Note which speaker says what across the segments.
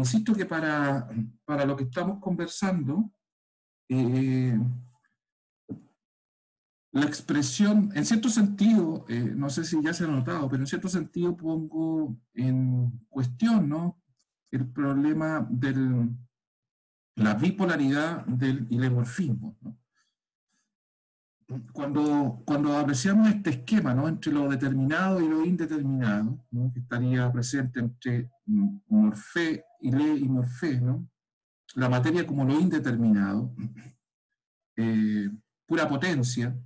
Speaker 1: insisto que para, para lo que estamos conversando, eh, la expresión, en cierto sentido, eh, no sé si ya se ha notado, pero en cierto sentido pongo en cuestión ¿no? el problema de la bipolaridad del. ¿no? Cuando, cuando apreciamos este esquema ¿no? entre lo determinado y lo indeterminado, ¿no? que estaría presente entre morfé, ile y morfé, ¿no? la materia como lo indeterminado, eh, pura potencia,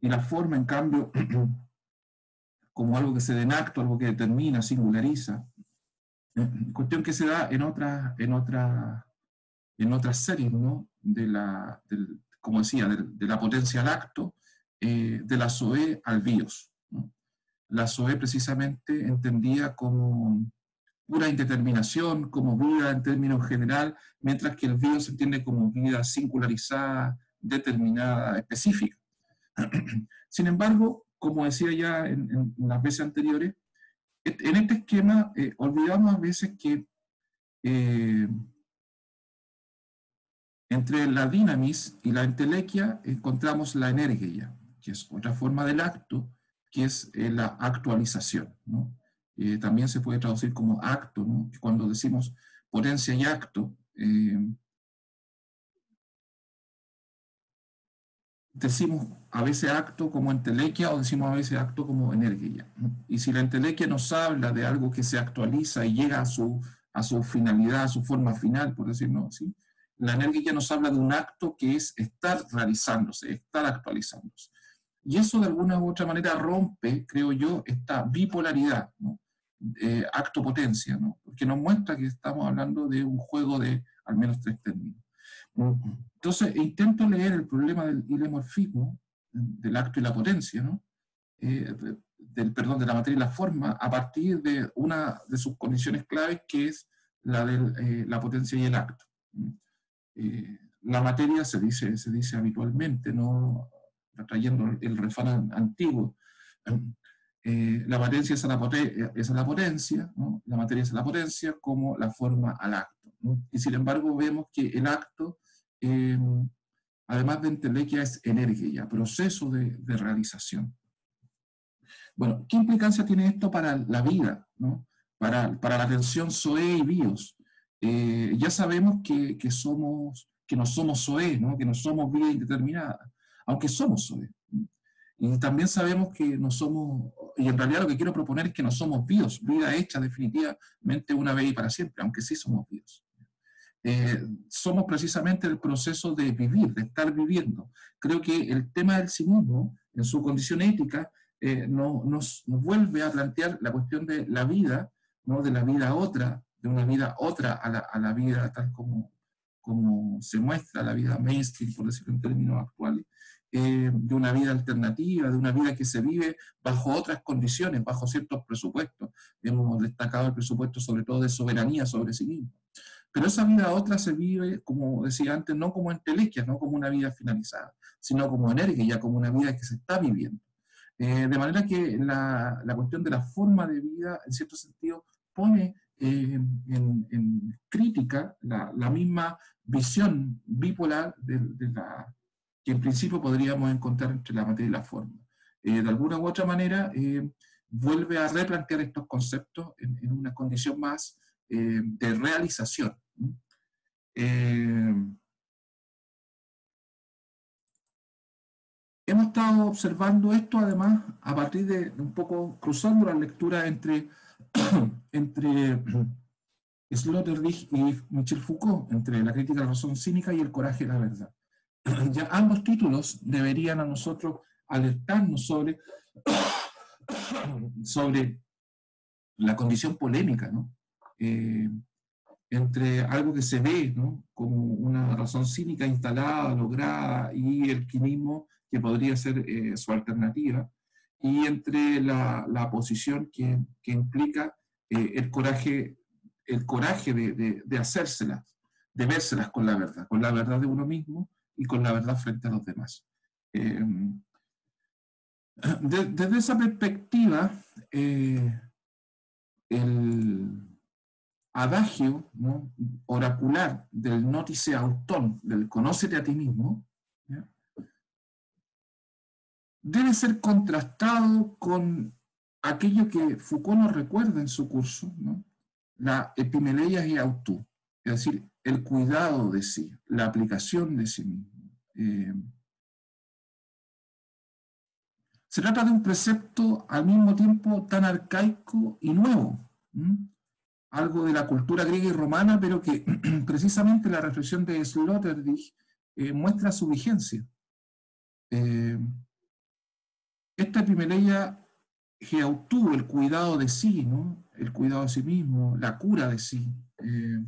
Speaker 1: y la forma, en cambio, como algo que se da en acto, algo que determina, singulariza, cuestión que se da en otras en otra, en otras series, ¿no? De la, como decía, de, la potencia al acto, eh, de la SOE al BIOS. La SOE precisamente entendía como pura indeterminación, como vida en términos general, mientras que el BIOS se entiende como vida singularizada, determinada, específica. Sin embargo, como decía ya en, las veces anteriores, en este esquema eh, olvidamos a veces que eh, entre la dinamis y la entelequia encontramos la energía, que es otra forma del acto, que es eh, la actualización. también se puede traducir como acto, cuando decimos potencia y acto, decimos a veces acto como entelequia o decimos a veces acto como energía. Y si la entelequia nos habla de algo que se actualiza y llega a su, a su finalidad, a su forma final, por decirlo así, la energía nos habla de un acto que es estar realizándose, estar actualizándose. Y eso de alguna u otra manera rompe, creo yo, esta bipolaridad, eh, acto-potencia, porque nos muestra que estamos hablando de un juego de al menos tres términos. Entonces, intento leer el problema del ilemorfismo, del acto y la potencia, ¿no? Eh, del, perdón, de la materia y la forma, a partir de una de sus condiciones claves, que es la de eh, la potencia y el acto. Eh, la materia se dice, se dice habitualmente, ¿no? trayendo el refrán antiguo, la potencia es la, es la potencia, ¿no? la materia es la potencia como la forma al acto. Y sin embargo vemos que el acto Em, además de entelequia, es energía, proceso de, realización. Bueno, ¿qué implicancia tiene esto para la vida, ¿no? para, para la atención SOE y BIOS? Eh, ya sabemos que, que, somos, que no somos SOE, ¿no? que no somos vida indeterminada, aunque somos SOE. Y también sabemos que no somos, y en realidad lo que quiero proponer es que no somos BIOS, vida hecha definitivamente una vez y para siempre, aunque sí somos BIOS. Eh, somos precisamente el proceso de vivir, de estar viviendo. Creo que el tema del cinismo, en su condición ética, eh, no, nos, vuelve a plantear la cuestión de la vida, ¿no? de la vida otra, de una vida otra a la, a la vida tal como, como se muestra la vida mainstream, por decirlo en términos actuales, eh, de una vida alternativa, de una vida que se vive bajo otras condiciones, bajo ciertos presupuestos. Hemos destacado el presupuesto sobre todo de soberanía sobre sí mismo. Pero esa vida otra se vive, como decía antes, no como entelequia, no como una vida finalizada, sino como energía, como una vida que se está viviendo. Eh, de manera que la, la, cuestión de la forma de vida, en cierto sentido, pone eh, en, crítica la, la, misma visión bipolar de, la, que en principio podríamos encontrar entre la materia y la forma. Eh, de alguna u otra manera, vuelve a replantear estos conceptos en, en una condición más eh, de realización. Eh, hemos estado observando esto además a partir de un poco cruzando la lectura entre, entre Sloterdijk y Michel Foucault, entre la crítica de la razón cínica y el coraje de la verdad. Ya ambos títulos deberían a nosotros alertarnos sobre, sobre la condición polémica, ¿no? Eh, entre algo que se ve ¿no? como una razón cínica instalada, lograda, y el quimismo, que podría ser eh, su alternativa, y entre la, la posición que, que implica eh, el coraje, el coraje de, de, de hacérselas, de vérselas con la verdad, con la verdad de uno mismo y con la verdad frente a los demás. desde esa perspectiva, el, adagio oracular del notice autón, del conócete a ti mismo, debe ser contrastado con aquello que Foucault nos recuerda en su curso, la epimeleia y autú, es decir, el cuidado de sí, la aplicación de sí mismo. Eh, se trata de un precepto al mismo tiempo tan arcaico y nuevo, algo de la cultura griega y romana, pero que precisamente la reflexión de Sloterdijk eh, muestra su vigencia. Eh, esta epimeleia geautú, el cuidado de sí, ¿no? el cuidado de sí mismo, la cura de sí, eh,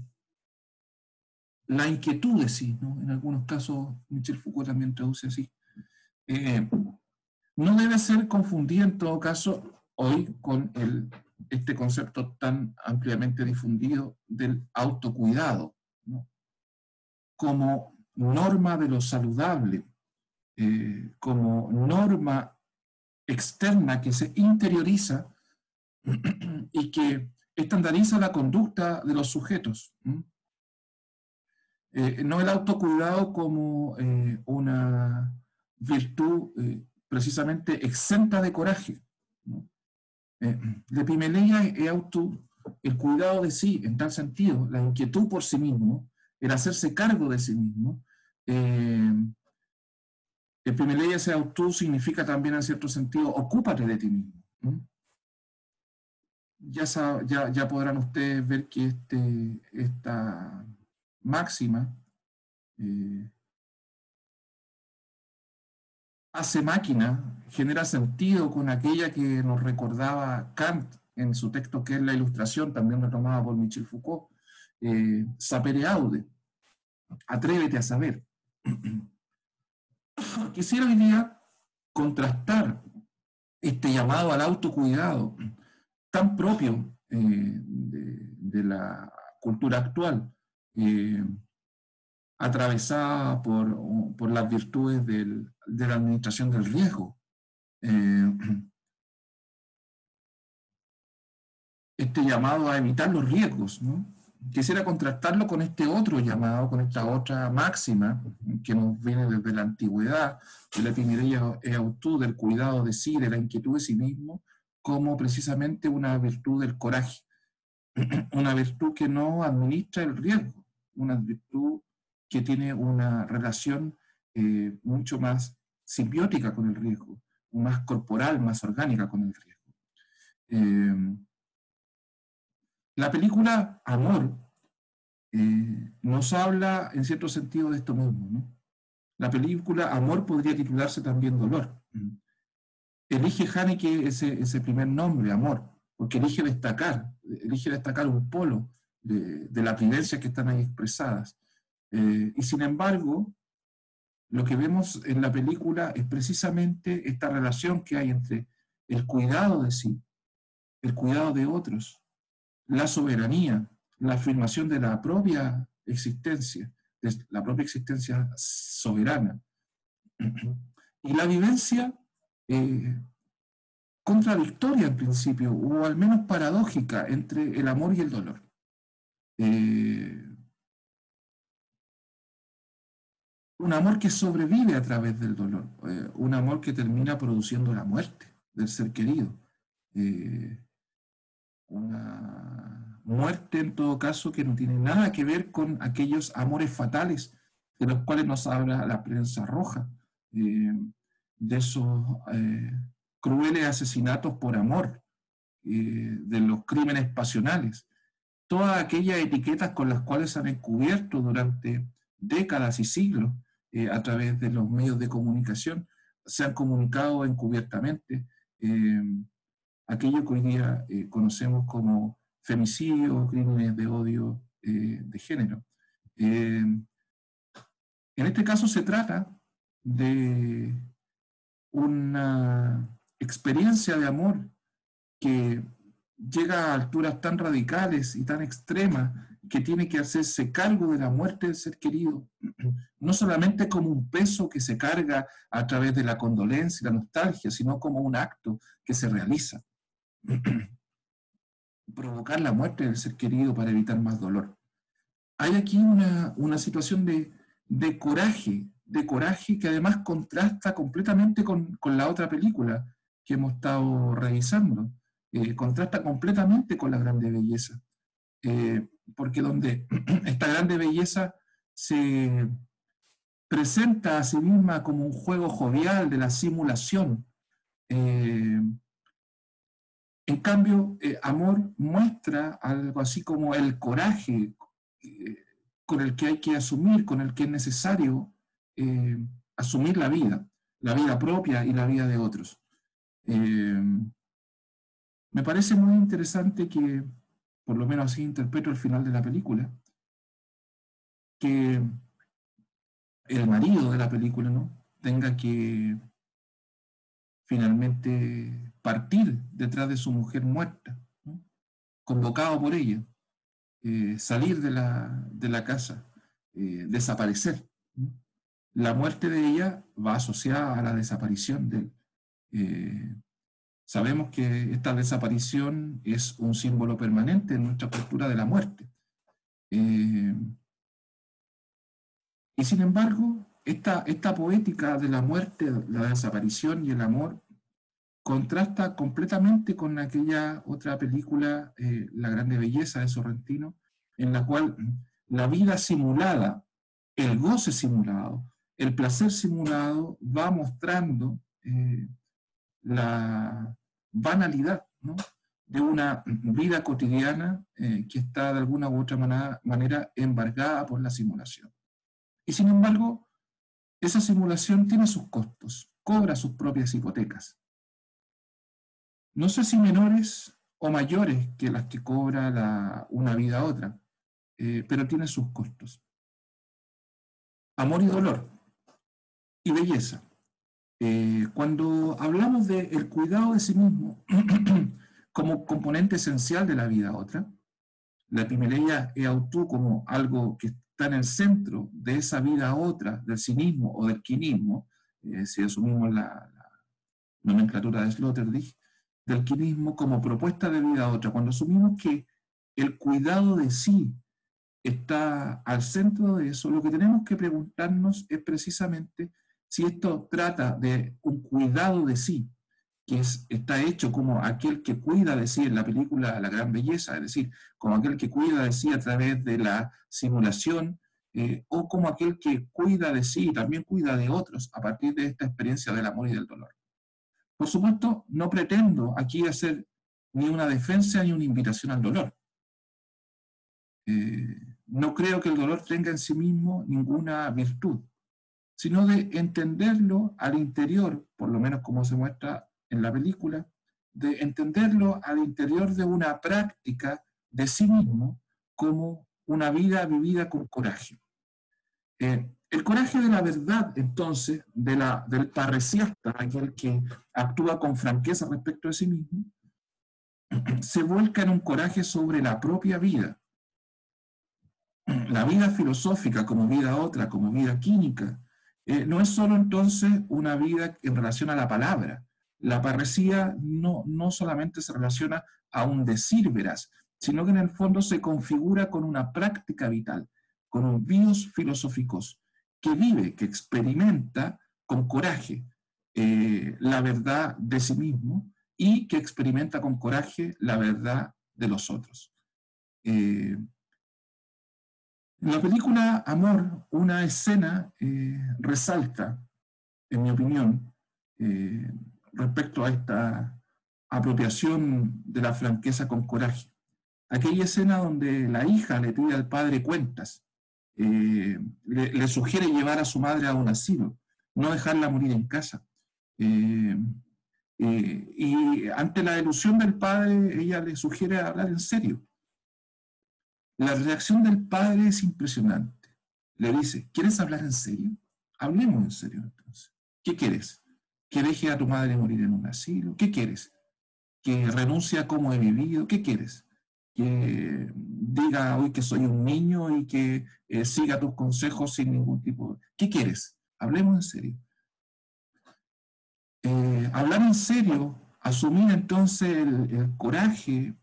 Speaker 1: la inquietud de sí, ¿no? en algunos casos Michel Foucault también traduce así. Eh, no debe ser confundida en todo caso hoy con el, este concepto tan ampliamente difundido del autocuidado, como norma de lo saludable, eh, como norma externa que se interioriza y que estandariza la conducta de los sujetos. Eh, no el autocuidado como eh, una virtud eh, precisamente exenta de coraje. ¿no? la epimeleia es auto, el cuidado de sí, en tal sentido, la inquietud por sí mismo, el hacerse cargo de sí mismo, el primer ley ese auto significa también en cierto sentido, ocúpate de ti mismo. Ya, podrán ustedes ver que este, esta máxima eh, hace máquina, genera sentido con aquella que nos recordaba Kant en su texto que es la ilustración, también retomada por Michel Foucault, eh, sapere aude, atrévete a saber. Quisiera hoy día contrastar este llamado al autocuidado tan propio eh, de, la cultura actual, eh, atravesada por, las virtudes de la administración del riesgo. Eh, este llamado a evitar los riesgos, ¿no? Quisiera contrastarlo con este otro llamado, con esta otra máxima que nos viene desde la antigüedad, de la epidemia autú, del cuidado de sí, de la inquietud de sí mismo, como precisamente una virtud del coraje, una virtud que no administra el riesgo, una virtud que tiene una relación eh, mucho más simbiótica con el riesgo, más corporal, más orgánica con el riesgo. Eh, la película Amor eh, nos habla en cierto sentido de esto mismo. La película Amor podría titularse también Dolor. Elige Haneke ese, ese primer nombre, Amor, porque elige destacar, elige destacar un polo de, las vivencias que están ahí expresadas. Eh, y sin embargo, lo que vemos en la película es precisamente esta relación que hay entre el cuidado de sí, el cuidado de otros, la soberanía, la afirmación de la propia existencia, la propia existencia soberana. Y la vivencia eh, contradictoria en principio, o al menos paradójica, entre el amor y el dolor. Eh, un amor que sobrevive a través del dolor, eh, un amor que termina produciendo la muerte del ser querido una muerte en todo caso que no tiene nada que ver con aquellos amores fatales de los cuales nos habla la prensa roja, eh, de esos eh, crueles asesinatos por amor, eh, de los crímenes pasionales, todas aquellas etiquetas con las cuales se han encubierto durante décadas y siglos a través de los medios de comunicación, se han comunicado encubiertamente aquello que hoy día eh, conocemos como femicidio, crímenes de odio eh, de género. Eh, en este caso se trata de una experiencia de amor que llega a alturas tan radicales y tan extremas que tiene que hacerse cargo de la muerte del ser querido, no solamente como un peso que se carga a través de la condolencia y la nostalgia, sino como un acto que se realiza. provocar la muerte del ser querido para evitar más dolor. Hay aquí una, una situación de, de, coraje, de coraje que además contrasta completamente con, con la otra película que hemos estado revisando, eh, contrasta completamente con la grande belleza, eh, porque donde esta grande belleza se presenta a sí misma como un juego jovial de la simulación, eh, en cambio, eh, amor muestra algo así como el coraje eh, con el que hay que asumir, con el que es necesario eh, asumir la vida, la vida propia y la vida de otros. me parece muy interesante que, por lo menos así interpreto el final de la película, que el marido de la película ¿no? tenga que finalmente partir detrás de su mujer muerta, convocado por ella, eh, salir de la, de la casa, eh, desaparecer. La muerte de ella va asociada a la desaparición de él. Eh, sabemos que esta desaparición es un símbolo permanente en nuestra cultura de la muerte. y sin embargo, esta, esta poética de la muerte, la desaparición y el amor contrasta completamente con aquella otra película, eh, La Grande Belleza de Sorrentino, en la cual la vida simulada, el goce simulado, el placer simulado va mostrando eh, la banalidad de una vida cotidiana eh, que está de alguna u otra manera, manera embargada por la simulación. Y sin embargo, esa simulación tiene sus costos, cobra sus propias hipotecas no sé si menores o mayores que las que cobra una vida a otra, eh, pero tiene sus costos. Amor y dolor y belleza. Eh, cuando hablamos del el cuidado de sí mismo como componente esencial de la vida a otra, la epimeleia e autú como algo que está en el centro de esa vida a otra, del cinismo o del quinismo, eh, si asumimos la, la nomenclatura de Sloterdijk, del quinismo como propuesta de vida a otra, cuando asumimos que el cuidado de sí está al centro de eso, lo que tenemos que preguntarnos es precisamente si esto trata de un cuidado de sí, que es, está hecho como aquel que cuida de sí en la película La Gran Belleza, es decir, como aquel que cuida de sí a través de la simulación, eh, o como aquel que cuida de sí y también cuida de otros a partir de esta experiencia del amor y del dolor. Por supuesto, no pretendo aquí hacer ni una defensa ni una invitación al dolor. Eh, no creo que el dolor tenga en sí mismo ninguna virtud, sino de entenderlo al interior, por lo menos como se muestra en la película, de entenderlo al interior de una práctica de sí mismo como una vida vivida con coraje. Eh, el coraje de la verdad, entonces, de del parresiasta, aquel que actúa con franqueza respecto a sí mismo, se vuelca en un coraje sobre la propia vida. La vida filosófica como vida otra, como vida química, eh, no es solo entonces una vida en relación a la palabra. La parresía no, no solamente se relaciona a un decir veraz, sino que en el fondo se configura con una práctica vital, con un bios filosóficos que vive, que experimenta con coraje eh, la verdad de sí mismo y que experimenta con coraje la verdad de los otros. Eh, en la película Amor, una escena eh, resalta, en mi opinión, respecto a esta apropiación de la franqueza con coraje. Aquella escena donde la hija le pide al padre cuentas eh, le, sugiere llevar a su madre a un asilo, no dejarla morir en casa. Eh, eh, y ante la delusión del padre, ella le sugiere hablar en serio. La reacción del padre es impresionante. Le dice, ¿quieres hablar en serio? Hablemos en serio entonces. ¿Qué quieres? ¿Que deje a tu madre morir en un asilo? ¿Qué quieres? ¿Que renuncie a cómo he vivido? ¿Qué quieres? Que diga hoy que soy un niño y que eh, siga tus consejos sin ningún tipo de... ¿Qué quieres? Hablemos en serio. Eh, hablar en serio, asumir entonces el, coraje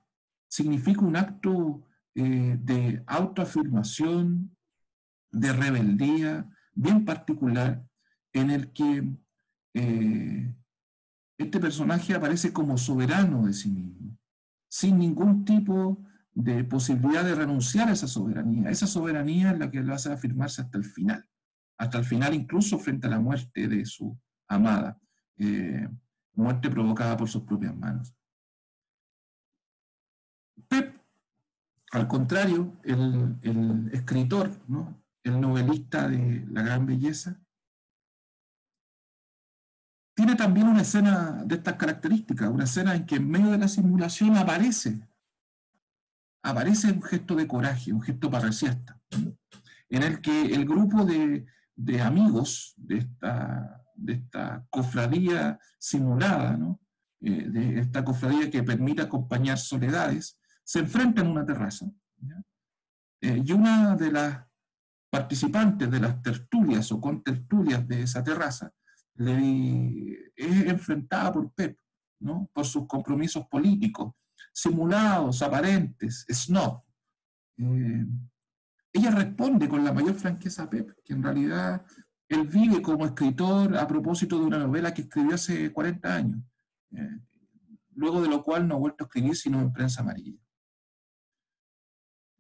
Speaker 1: significa un acto eh, de autoafirmación, de rebeldía bien particular, en el que este personaje aparece como soberano de sí mismo, sin ningún tipo de posibilidad de renunciar a esa soberanía. Esa soberanía es la que lo hace afirmarse hasta el final, hasta el final incluso frente a la muerte de su amada, eh, muerte provocada por sus propias manos. Pep, al contrario, el, el escritor, ¿no? el novelista de La Gran Belleza, tiene también una escena de estas características, una escena en que en medio de la simulación aparece, aparece un gesto de coraje, un gesto parresiasta, en el que el grupo de, amigos de esta, de esta cofradía simulada, ¿no? Eh, de esta cofradía que permite acompañar soledades, se enfrenta en una terraza. Eh, y una de las participantes de las tertulias o con tertulias de esa terraza le, es enfrentada por Pep, ¿no? por sus compromisos políticos, simulados, aparentes, snob. Eh, ella responde con la mayor franqueza a Pep, que en realidad él vive como escritor a propósito de una novela que escribió hace 40 años, eh, luego de lo cual no ha vuelto a escribir sino en prensa amarilla.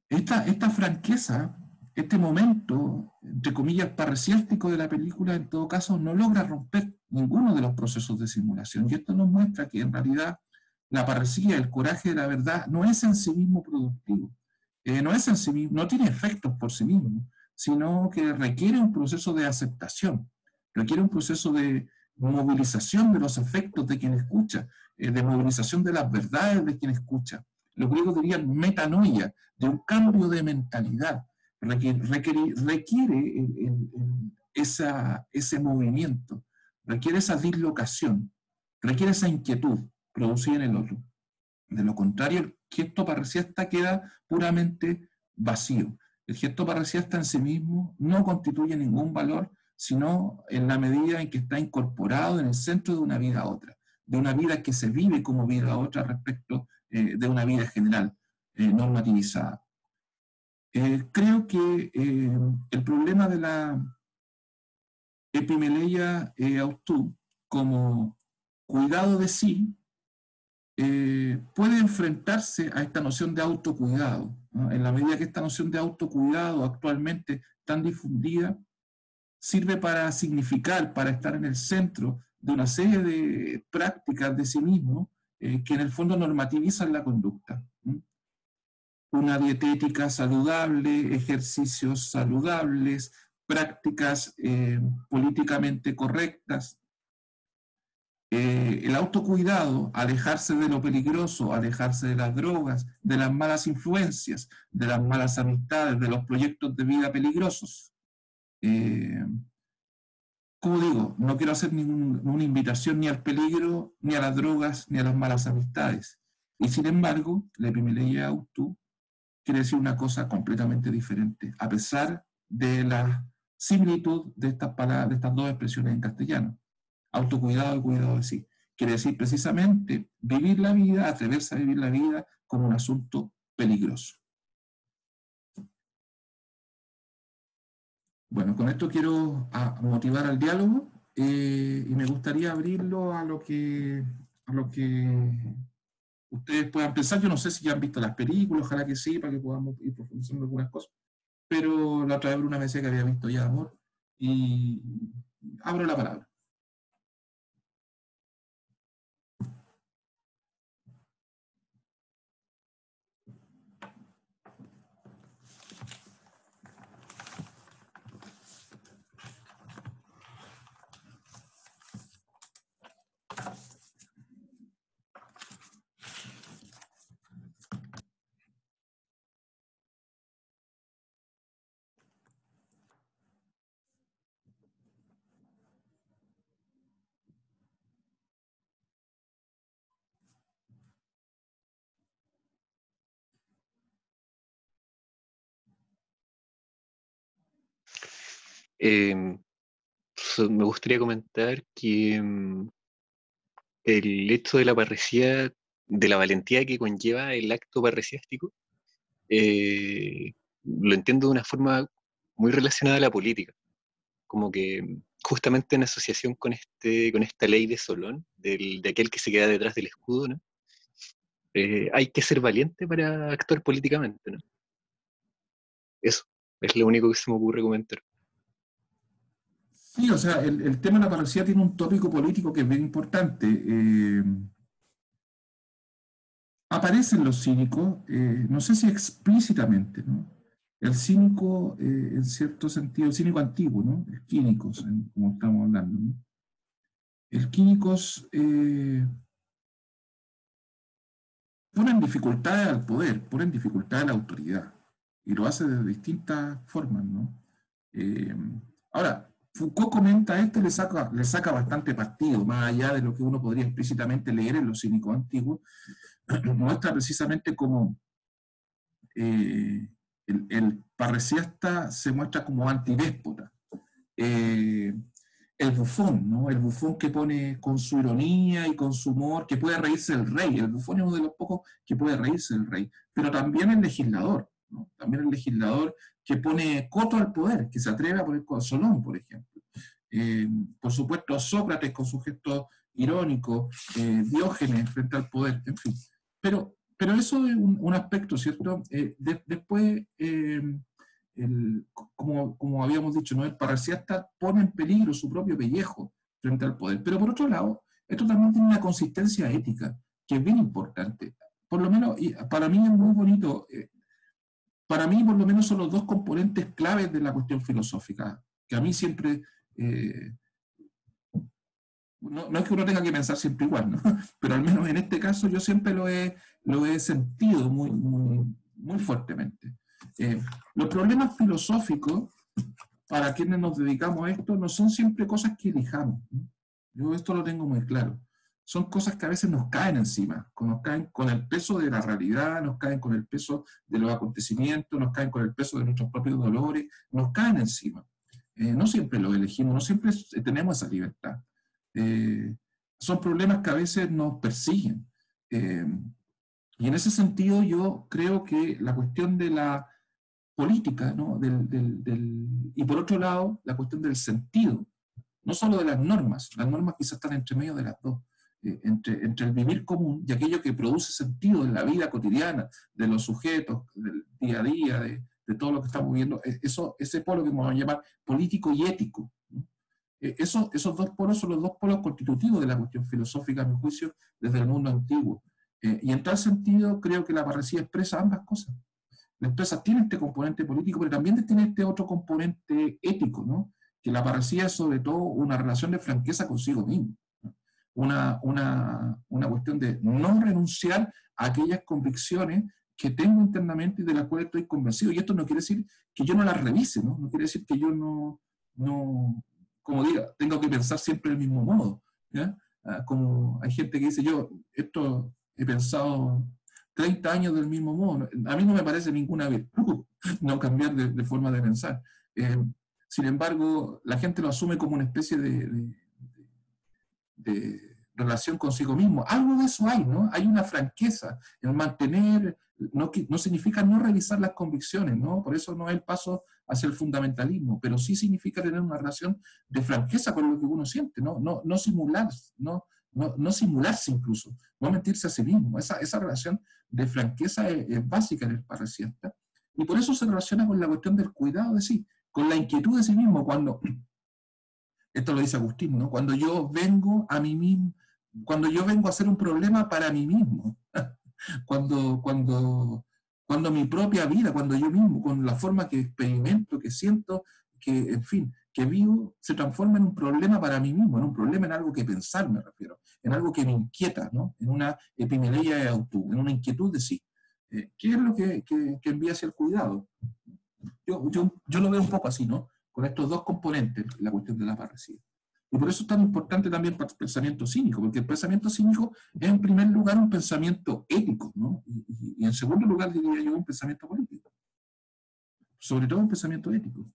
Speaker 1: Esta, esta franqueza este momento, entre comillas, parresiástico de la película, en todo caso, no logra romper ninguno de los procesos de simulación. Y esto nos muestra que en realidad la parresía, el coraje de la verdad, no es en sí mismo productivo, eh, no es en sí mismo, no tiene efectos por sí mismo, sino que requiere un proceso de aceptación, requiere un proceso de movilización de los efectos de quien escucha, eh, de movilización de las verdades de quien escucha. Los griegos dirían metanoia, de un cambio de mentalidad, requiere, ese movimiento, requiere esa dislocación, requiere esa inquietud producida en el otro. De lo contrario, el gesto parresiasta queda puramente vacío. El gesto parresiasta en sí mismo no constituye ningún valor, sino en la medida en que está incorporado en el centro de una vida a otra, de una vida que se vive como vida a otra respecto eh, de una vida general, eh, normativizada. Eh, creo que eh, el problema de la epimeleia eh, autú como cuidado de sí puede enfrentarse a esta noción de autocuidado. En la medida que esta noción de autocuidado actualmente tan difundida sirve para significar, para estar en el centro de una serie de prácticas de sí mismo que en el fondo normativizan la conducta una dietética saludable, ejercicios saludables, prácticas eh, políticamente correctas. Eh, el autocuidado, alejarse de lo peligroso, alejarse de las drogas, de las malas influencias, de las malas amistades, de los proyectos de vida peligrosos. Eh, como digo, no quiero hacer ninguna invitación ni al peligro, ni a las drogas, ni a las malas amistades. Y sin embargo, la epimeleia auto quiere decir una cosa completamente diferente, a pesar de la similitud de estas dos expresiones en castellano. Autocuidado y cuidado de sí. Quiere decir precisamente vivir la vida, atreverse a vivir la vida como un asunto peligroso. Bueno, con esto quiero ah, motivar al diálogo eh, y me gustaría abrirlo a lo que, a lo que ustedes puedan pensar. Yo no sé si ya han visto las películas, ojalá que sí, para que podamos ir profundizando algunas cosas. Pero la otra vez una me decía que había visto ya Amor y abro la palabra.
Speaker 2: Em, me gustaría comentar que em, el hecho de la parresía de la valentía que conlleva el acto parriciástico, eh, lo entiendo de una forma muy relacionada a la política. Como que justamente en asociación con, este, con esta ley de Solón, del, de aquel que se queda detrás del escudo, ¿no? Eh, hay que ser valiente para actuar políticamente. ¿no? Eso, es lo único que se me ocurre comentar.
Speaker 1: Sí, o sea, el, tema de la parresía tiene un tópico político que es bien importante. Eh, aparecen los cínicos, eh, no sé si explícitamente, ¿no? El cínico, eh, en cierto sentido, el cínico antiguo, ¿no? El químicos, como estamos hablando, ¿no? El químicos eh, ponen dificultades al poder, ponen dificultades a la autoridad, y lo hace de distintas formas, ¿no? ahora, Foucault comenta esto y le saca, le saca bastante partido, más allá de lo que uno podría explícitamente leer en los cínicos antiguos, muestra precisamente como eh, el, el, se muestra como antidéspota. Eh, el bufón, ¿no? El bufón que pone con su ironía y con su humor, que puede reírse el rey. El bufón es uno de los pocos que puede reírse el rey. Pero también el legislador. También el legislador que pone coto al poder, que se atreve a poner con Solón, por ejemplo. Eh, por supuesto, Sócrates con su gesto irónico, Diógenes frente al poder, en fin. Pero, pero eso es un, aspecto, ¿cierto? Eh, después, eh, como, como, habíamos dicho, ¿no? el parriciasta pone en peligro su propio pellejo frente al poder. Pero por otro lado, esto también tiene una consistencia ética, que es bien importante. Por lo menos, para mí es muy bonito, eh, para mí por lo menos son los dos componentes claves de la cuestión filosófica, que a mí siempre no, es que uno tenga que pensar siempre igual, ¿no? pero al menos en este caso yo siempre lo he, lo he sentido muy, muy, fuertemente. Eh, los problemas filosóficos, para quienes nos dedicamos a esto, no son siempre cosas que elijamos. Yo esto lo tengo muy claro. Son cosas que a veces nos caen encima, nos caen con el peso de la realidad, nos caen con el peso de los acontecimientos, nos caen con el peso de nuestros propios dolores, nos caen encima. Eh, no siempre lo elegimos, no siempre tenemos esa libertad. Eh, son problemas que a veces nos persiguen. Eh, y en ese sentido yo creo que la cuestión de la política, ¿no? y por otro lado, la cuestión del sentido, no solo de las normas, las normas quizás están entre medio de las dos, eh, entre, el vivir común y aquello que produce sentido en la vida cotidiana de los sujetos, del día a día, de, todo lo que estamos viviendo, eso, ese polo que vamos a llamar político y ético. Eh, esos, esos dos polos son los dos polos constitutivos de la cuestión filosófica, a mi juicio, desde el mundo antiguo. Eh, y en tal sentido, creo que la parresía expresa ambas cosas. La empresa tiene este componente político, pero también tiene este otro componente ético, ¿no? que la parresía es sobre todo una relación de franqueza consigo mismo. Una, una, una cuestión de no renunciar a aquellas convicciones que tengo internamente y de las cuales estoy convencido. Y esto no quiere decir que yo no las revise, ¿no? No quiere decir que yo no, no, como diga, tengo que pensar siempre del mismo modo. Ah, como hay gente que dice, yo esto he pensado 30 años del mismo modo. A mí no me parece ninguna virtud no cambiar de, forma de pensar. Eh, sin embargo, la gente lo asume como una especie de, de, relación consigo mismo. Algo de eso hay, ¿no? Hay una franqueza en mantener, no, no significa no revisar las convicciones, ¿no? Por eso no es el paso hacia el fundamentalismo, pero sí significa tener una relación de franqueza con lo que uno siente, no, no, no simular, no, no, no simularse incluso, no mentirse a sí mismo. Esa, esa relación de franqueza es, básica en el parriciasta y por eso se relaciona con la cuestión del cuidado de sí, con la inquietud de sí mismo, cuando, esto lo dice Agustín, ¿no? cuando yo vengo a mí mismo, cuando yo vengo a hacer un problema para mí mismo, cuando, cuando cuando mi propia vida, cuando yo mismo, con la forma que experimento, que siento, que, en fin, que vivo, se transforma en un problema para mí mismo, en un problema en algo que pensar, me refiero, en algo que me inquieta, ¿no? En una epimeleia de auto, en una inquietud de sí. Eh, ¿Qué es lo que, que, envía hacia el cuidado? Yo, yo, yo, lo veo un poco así, ¿no? Con estos dos componentes, la cuestión de la parresía. Y por eso es tan importante también el pensamiento cínico, porque el pensamiento cínico es en primer lugar un pensamiento ético, ¿no? y, en segundo lugar diría yo un pensamiento político. Sobre todo un pensamiento ético.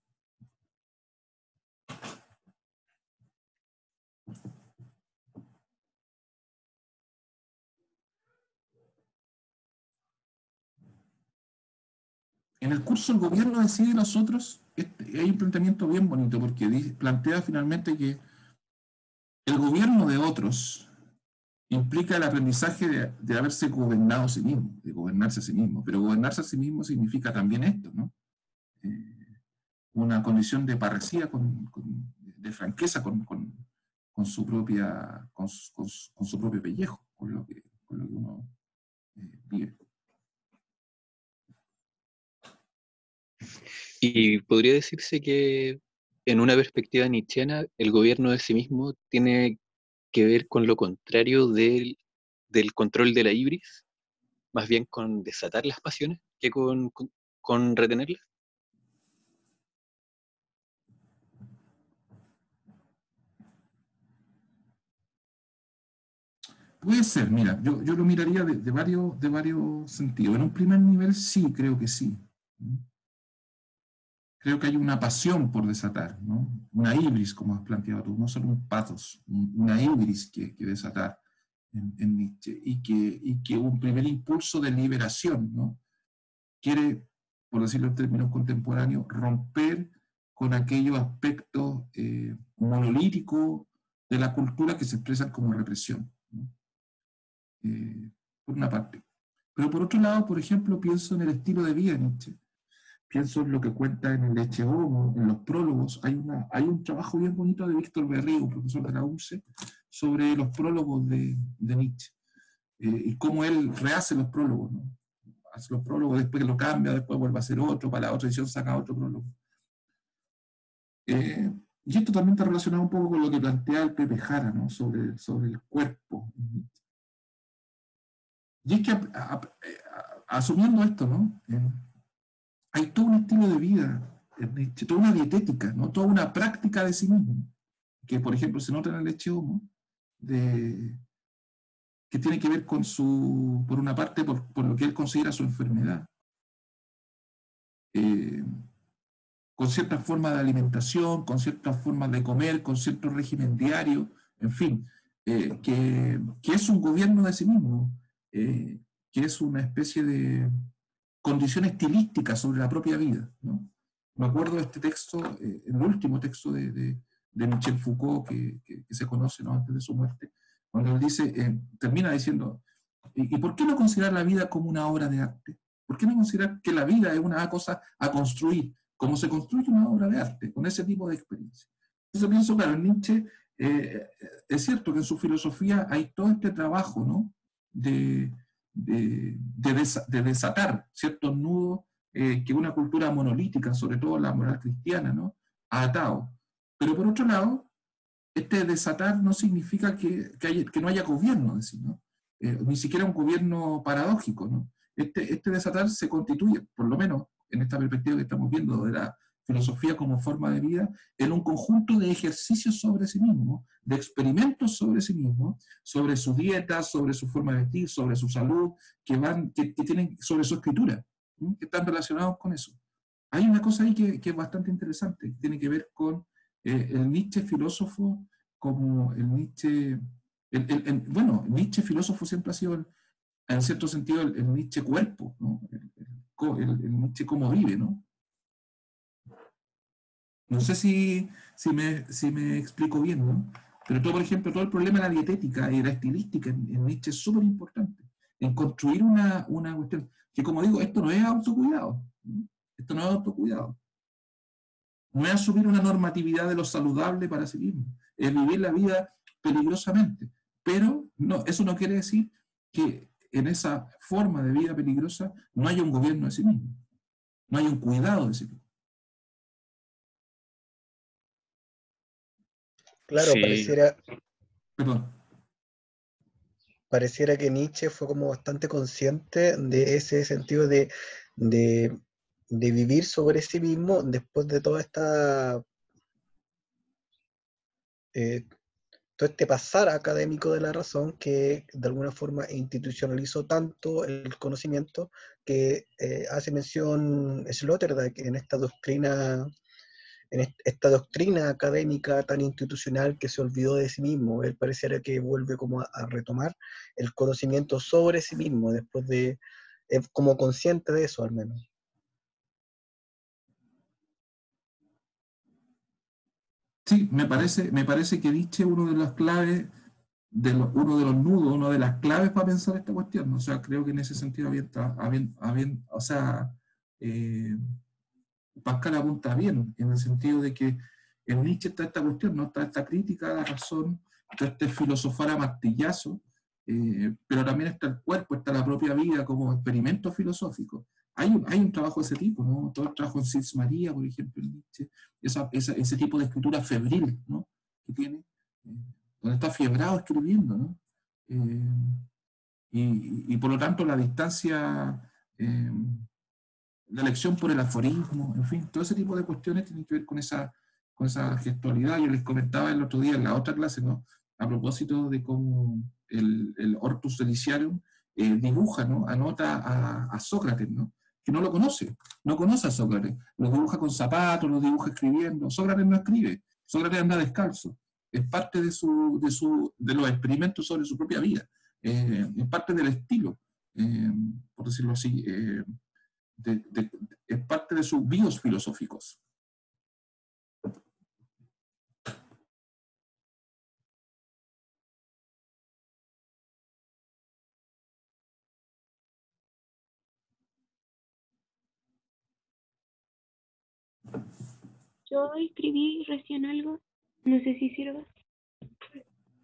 Speaker 1: En el curso el gobierno decide los otros, este, hay un planteamiento bien bonito porque plantea finalmente que el gobierno de otros implica el aprendizaje de, haberse gobernado a sí mismo, de gobernarse a sí mismo. Pero gobernarse a sí mismo significa también esto, ¿no? Eh, una condición de parresía, de franqueza con, su propia, con, su propio pellejo, con lo que, uno eh, vive.
Speaker 2: Y podría decirse que en una perspectiva nietzscheana, el gobierno de sí mismo tiene que ver con lo contrario del, del control de la ibris, más bien con desatar las pasiones que con, con, retenerlas.
Speaker 1: Puede ser, mira, yo, yo lo miraría de, de, varios, de varios sentidos. En un primer nivel sí, creo que sí creo que hay una pasión por desatar, ¿no? una ibris, como has planteado tú, no solo un patos, una ibris que, que desatar en, Nietzsche, y que, y que un primer impulso de liberación, ¿no? quiere, por decirlo en términos contemporáneos, romper con aquellos aspectos eh, monolíticos de la cultura que se expresan como represión, eh, por una parte. Pero por otro lado, por ejemplo, pienso en el estilo de vida de Nietzsche pienso en lo que cuenta en el Leche en los prólogos. Hay, una, hay un trabajo bien bonito de Víctor Berrío, profesor de la UCE, sobre los prólogos de, Nietzsche eh, y cómo él rehace los prólogos. ¿no? Hace los prólogos, después lo cambia, después vuelve a hacer otro, para la otra edición saca otro prólogo. Eh, y esto también está relacionado un poco con lo que plantea el Pepe Jara ¿no? sobre, sobre el cuerpo. Y es que asumiendo esto, ¿no? Hay todo un estilo de vida, toda una dietética, ¿no? toda una práctica de sí mismo, que por ejemplo se nota en el leche homo, de, que tiene que ver con su, por una parte, por, lo que él considera su enfermedad, eh, con ciertas formas de alimentación, con ciertas formas de comer, con cierto régimen diario, en fin, eh, que, es un gobierno de sí mismo, eh, que es una especie de, condición estilística sobre la propia vida. ¿no? Me acuerdo de este texto, eh, el último texto de, de, Michel Foucault que, se conoce ¿no? antes de su muerte, cuando él dice, eh, termina diciendo, ¿y, por qué no considerar la vida como una obra de arte? ¿Por qué no considerar que la vida es una cosa a construir, como se construye una obra de arte, con ese tipo de experiencia? Entonces pienso, claro, Nietzsche eh, es cierto que en su filosofía hay todo este trabajo ¿no? de, de, desatar ciertos nudos eh, que una cultura monolítica, sobre todo la moral cristiana, ¿no? ha atado. Pero por otro lado, este desatar no significa que, que, no haya gobierno, ¿no? Eh, ni siquiera un gobierno paradójico. ¿no? Este, este desatar se constituye, por lo menos en esta perspectiva que estamos viendo de la filosofía como forma de vida, en un conjunto de ejercicios sobre sí mismo, de experimentos sobre sí mismo, sobre su dieta, sobre su forma de vestir, sobre su salud, que, van, que, tienen sobre su escritura, que están relacionados con eso. Hay una cosa ahí que, es bastante interesante, tiene que ver con eh, el Nietzsche filósofo como el Nietzsche, el, bueno, Nietzsche filósofo siempre ha sido, en cierto sentido, el, Nietzsche cuerpo, el, Nietzsche cómo vive, ¿no? No sé si, si, me, si me explico bien, ¿no? Pero todo, por ejemplo, todo el problema de la dietética y la estilística en, Nietzsche es súper importante. En construir una, una cuestión. Que como digo, esto no es autocuidado. Esto no es autocuidado. No es asumir una normatividad de lo saludable para sí mismo. Es vivir la vida peligrosamente. Pero no, eso no quiere decir que en esa forma de vida peligrosa no haya un gobierno de sí mismo. No haya un cuidado de sí mismo.
Speaker 3: Claro, pareciera. Pareciera que Nietzsche fue como bastante consciente de ese sentido de, vivir sobre sí mismo después de toda esta. Eh, todo este pasar académico de la razón que de alguna forma institucionalizó tanto el conocimiento que eh, hace mención Sloterdijk en esta doctrina en esta doctrina académica tan institucional que se olvidó de sí mismo. Él pareciera que vuelve como a, retomar el conocimiento sobre sí mismo después de, es como consciente de eso al menos.
Speaker 1: Sí, me parece, me parece que diste uno de las claves, de lo, uno de los nudos, una de las claves para pensar esta cuestión. O sea, creo que en ese sentido, había, había, o sea, eh, Pascal apunta bien, en el sentido de que en Nietzsche está esta cuestión, ¿no? Está esta crítica a la razón, está este filosofar a martillazo, eh, pero también está el cuerpo, está la propia vida como experimento filosófico. Hay un, hay un trabajo de ese tipo, ¿no? Todo el trabajo en Sils María, por ejemplo, en Nietzsche, esa, ese tipo de escritura febril, ¿no? Que tiene, eh, donde está fiebrado escribiendo, ¿no? Eh, y, y, por lo tanto la distancia, la elección por el aforismo, en fin, todo ese tipo de cuestiones tienen que ver con esa con esa gestualidad. Yo les comentaba el otro día en la otra clase, ¿no? A propósito de cómo el, el Ortus Deliciarum eh, dibuja, ¿no? Anota a, Sócrates, ¿no? Que no lo conoce, no conoce a Sócrates. Lo dibuja con zapatos, lo dibuja escribiendo. Sócrates no escribe, Sócrates anda descalzo. Es parte de, su, de, su, de los experimentos sobre su propia vida. Eh, es parte del estilo, eh, por decirlo así. Es parte de sus bios filosóficos.
Speaker 4: Yo escribí recién algo, no sé si sirva,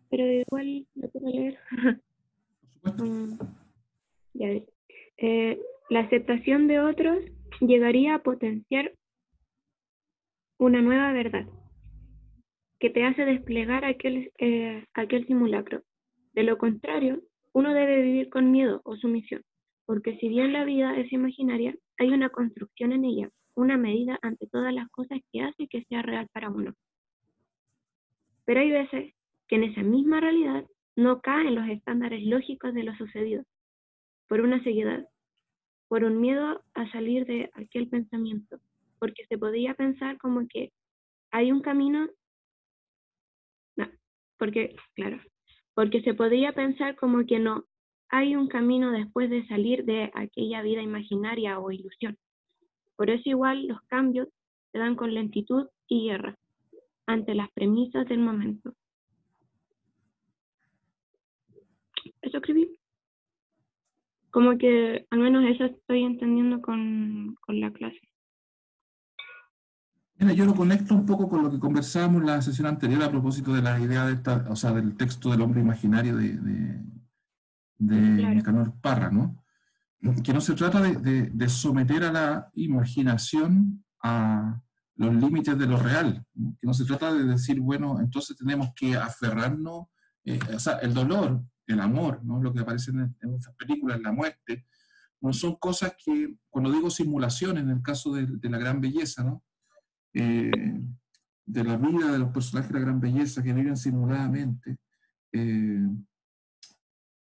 Speaker 4: pero igual lo puedo leer. Mm, ya eh, la aceptación de otros llegaría a potenciar una nueva verdad que te hace desplegar aquel, eh, aquel simulacro. De lo contrario, uno debe vivir con miedo o sumisión, porque si bien la vida es imaginaria, hay una construcción en ella una medida ante todas las cosas que hace que sea real para uno. Pero hay veces que en esa misma realidad no caen los estándares lógicos de lo sucedido, por una seguidad, por un miedo a salir de aquel pensamiento, porque se podía pensar como que hay un camino, no, porque, claro, porque se podía pensar como que no hay un camino después de salir de aquella vida imaginaria o ilusión. Por eso igual los cambios se dan con lentitud y guerra ante las premisas del momento. Eso escribí. Como que al menos eso estoy entendiendo con, la clase.
Speaker 1: Mira, yo lo conecto un poco con lo que conversábamos en la sesión anterior a propósito de la idea de esta, o sea, del texto del hombre imaginario de, de, de Parra, ¿no? que no se trata de, someter a la imaginación a los límites de lo real, que no se trata de decir, bueno, entonces tenemos que aferrarnos, eh, o sea, el dolor, el amor, ¿no? lo que aparece en, estas películas, la muerte, no son cosas que, cuando digo simulación, en el caso de, la gran belleza, ¿no? Eh, de la vida de los personajes de la gran belleza que viven simuladamente, eh,